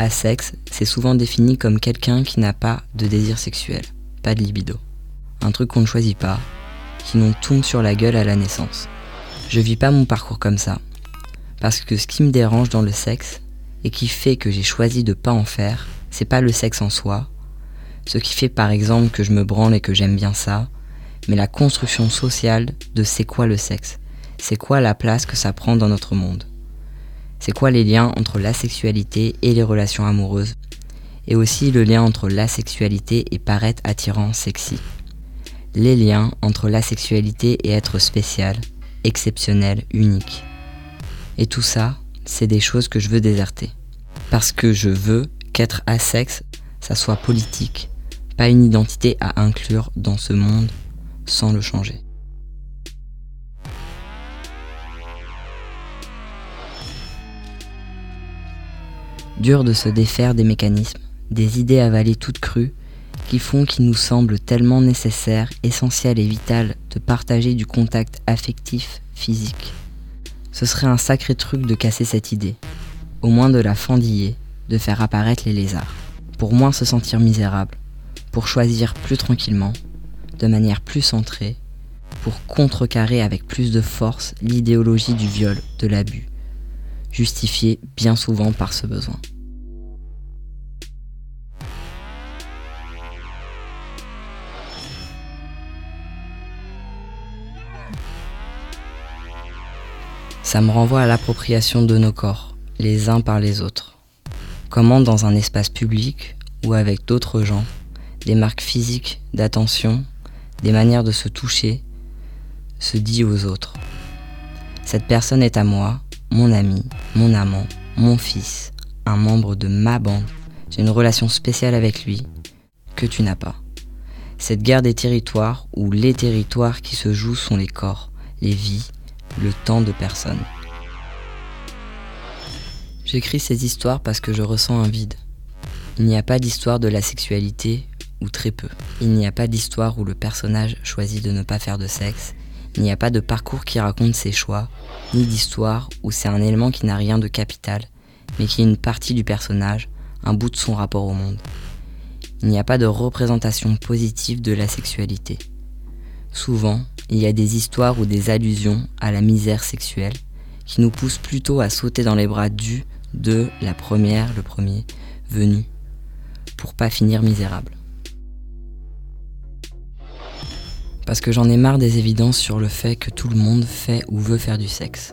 asexe, c'est souvent défini comme quelqu'un qui n'a pas de désir sexuel, pas de libido. Un truc qu'on ne choisit pas, qui nous tombe sur la gueule à la naissance. Je vis pas mon parcours comme ça, parce que ce qui me dérange dans le sexe, et qui fait que j'ai choisi de pas en faire, c'est pas le sexe en soi, ce qui fait par exemple que je me branle et que j'aime bien ça, mais la construction sociale de c'est quoi le sexe, c'est quoi la place que ça prend dans notre monde. C'est quoi les liens entre la sexualité et les relations amoureuses? Et aussi le lien entre la sexualité et paraître attirant, sexy. Les liens entre la sexualité et être spécial, exceptionnel, unique. Et tout ça, c'est des choses que je veux déserter. Parce que je veux qu'être asexe, ça soit politique, pas une identité à inclure dans ce monde sans le changer. Dur de se défaire des mécanismes, des idées avalées toutes crues, qui font qu'il nous semble tellement nécessaire, essentiel et vital de partager du contact affectif, physique. Ce serait un sacré truc de casser cette idée, au moins de la fendiller, de faire apparaître les lézards, pour moins se sentir misérable, pour choisir plus tranquillement, de manière plus centrée, pour contrecarrer avec plus de force l'idéologie du viol, de l'abus, justifié bien souvent par ce besoin. Ça me renvoie à l'appropriation de nos corps, les uns par les autres. Comment dans un espace public ou avec d'autres gens, des marques physiques d'attention, des manières de se toucher, se dit aux autres. Cette personne est à moi, mon ami, mon amant, mon fils, un membre de ma bande. J'ai une relation spéciale avec lui que tu n'as pas. Cette guerre des territoires où les territoires qui se jouent sont les corps, les vies, le temps de personnes. J'écris ces histoires parce que je ressens un vide. Il n'y a pas d'histoire de la sexualité, ou très peu. Il n'y a pas d'histoire où le personnage choisit de ne pas faire de sexe, il n'y a pas de parcours qui raconte ses choix, ni d'histoire où c'est un élément qui n'a rien de capital, mais qui est une partie du personnage, un bout de son rapport au monde. Il n'y a pas de représentation positive de la sexualité. Souvent, il y a des histoires ou des allusions à la misère sexuelle qui nous poussent plutôt à sauter dans les bras du, de, la première, le premier, venu, pour pas finir misérable. Parce que j'en ai marre des évidences sur le fait que tout le monde fait ou veut faire du sexe.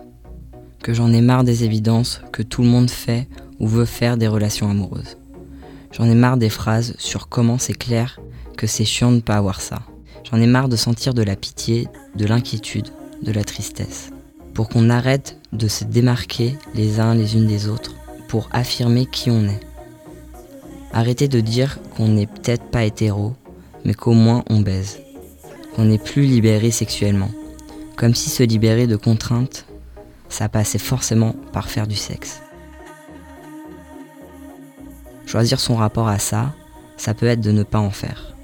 Que j'en ai marre des évidences que tout le monde fait ou veut faire des relations amoureuses. J'en ai marre des phrases sur comment c'est clair que c'est chiant de ne pas avoir ça. J'en ai marre de sentir de la pitié, de l'inquiétude, de la tristesse. Pour qu'on arrête de se démarquer les uns les unes des autres, pour affirmer qui on est. Arrêtez de dire qu'on n'est peut-être pas hétéro, mais qu'au moins on baise on n'est plus libéré sexuellement. Comme si se libérer de contraintes, ça passait forcément par faire du sexe. Choisir son rapport à ça, ça peut être de ne pas en faire.